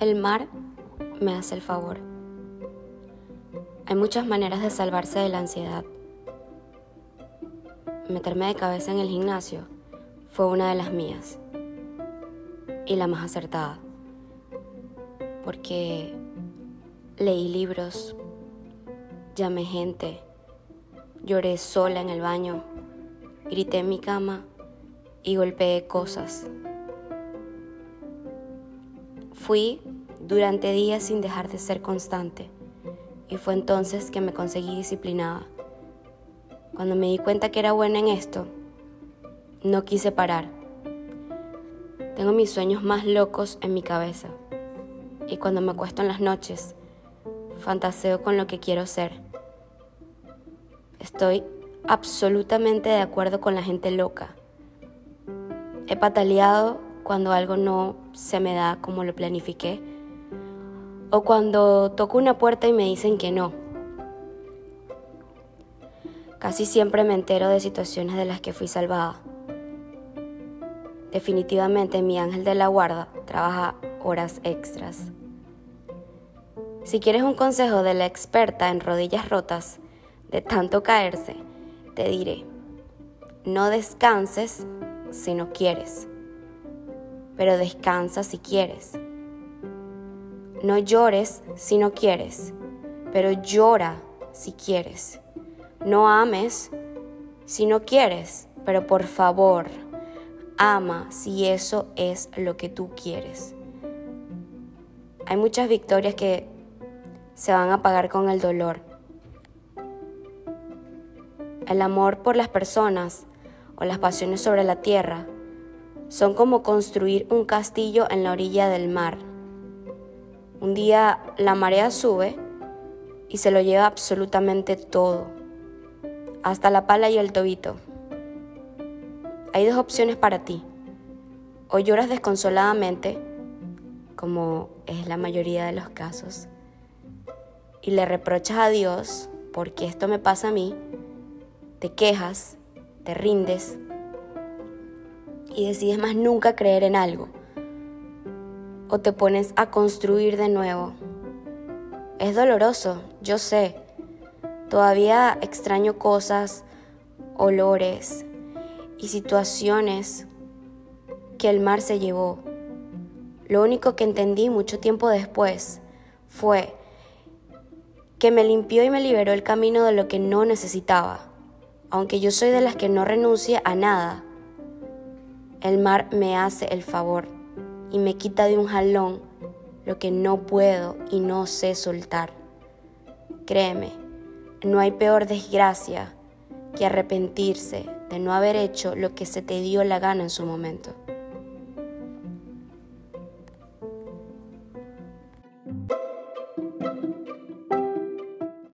El mar me hace el favor. Hay muchas maneras de salvarse de la ansiedad. Meterme de cabeza en el gimnasio fue una de las mías y la más acertada, porque leí libros, llamé gente, lloré sola en el baño, grité en mi cama y golpeé cosas. Fui durante días sin dejar de ser constante y fue entonces que me conseguí disciplinada. Cuando me di cuenta que era buena en esto, no quise parar. Tengo mis sueños más locos en mi cabeza y cuando me acuesto en las noches, fantaseo con lo que quiero ser. Estoy absolutamente de acuerdo con la gente loca. He pataleado cuando algo no se me da como lo planifiqué o cuando toco una puerta y me dicen que no. Casi siempre me entero de situaciones de las que fui salvada. Definitivamente mi ángel de la guarda trabaja horas extras. Si quieres un consejo de la experta en rodillas rotas, de tanto caerse, te diré, no descanses si no quieres pero descansa si quieres. No llores si no quieres, pero llora si quieres. No ames si no quieres, pero por favor, ama si eso es lo que tú quieres. Hay muchas victorias que se van a pagar con el dolor. El amor por las personas o las pasiones sobre la tierra son como construir un castillo en la orilla del mar. Un día la marea sube y se lo lleva absolutamente todo, hasta la pala y el tobito. Hay dos opciones para ti. O lloras desconsoladamente, como es la mayoría de los casos, y le reprochas a Dios porque esto me pasa a mí, te quejas, te rindes y decides más nunca creer en algo. O te pones a construir de nuevo. Es doloroso, yo sé. Todavía extraño cosas, olores y situaciones que el mar se llevó. Lo único que entendí mucho tiempo después fue que me limpió y me liberó el camino de lo que no necesitaba, aunque yo soy de las que no renuncia a nada el mar me hace el favor y me quita de un jalón lo que no puedo y no sé soltar. Créeme, no hay peor desgracia que arrepentirse de no haber hecho lo que se te dio la gana en su momento.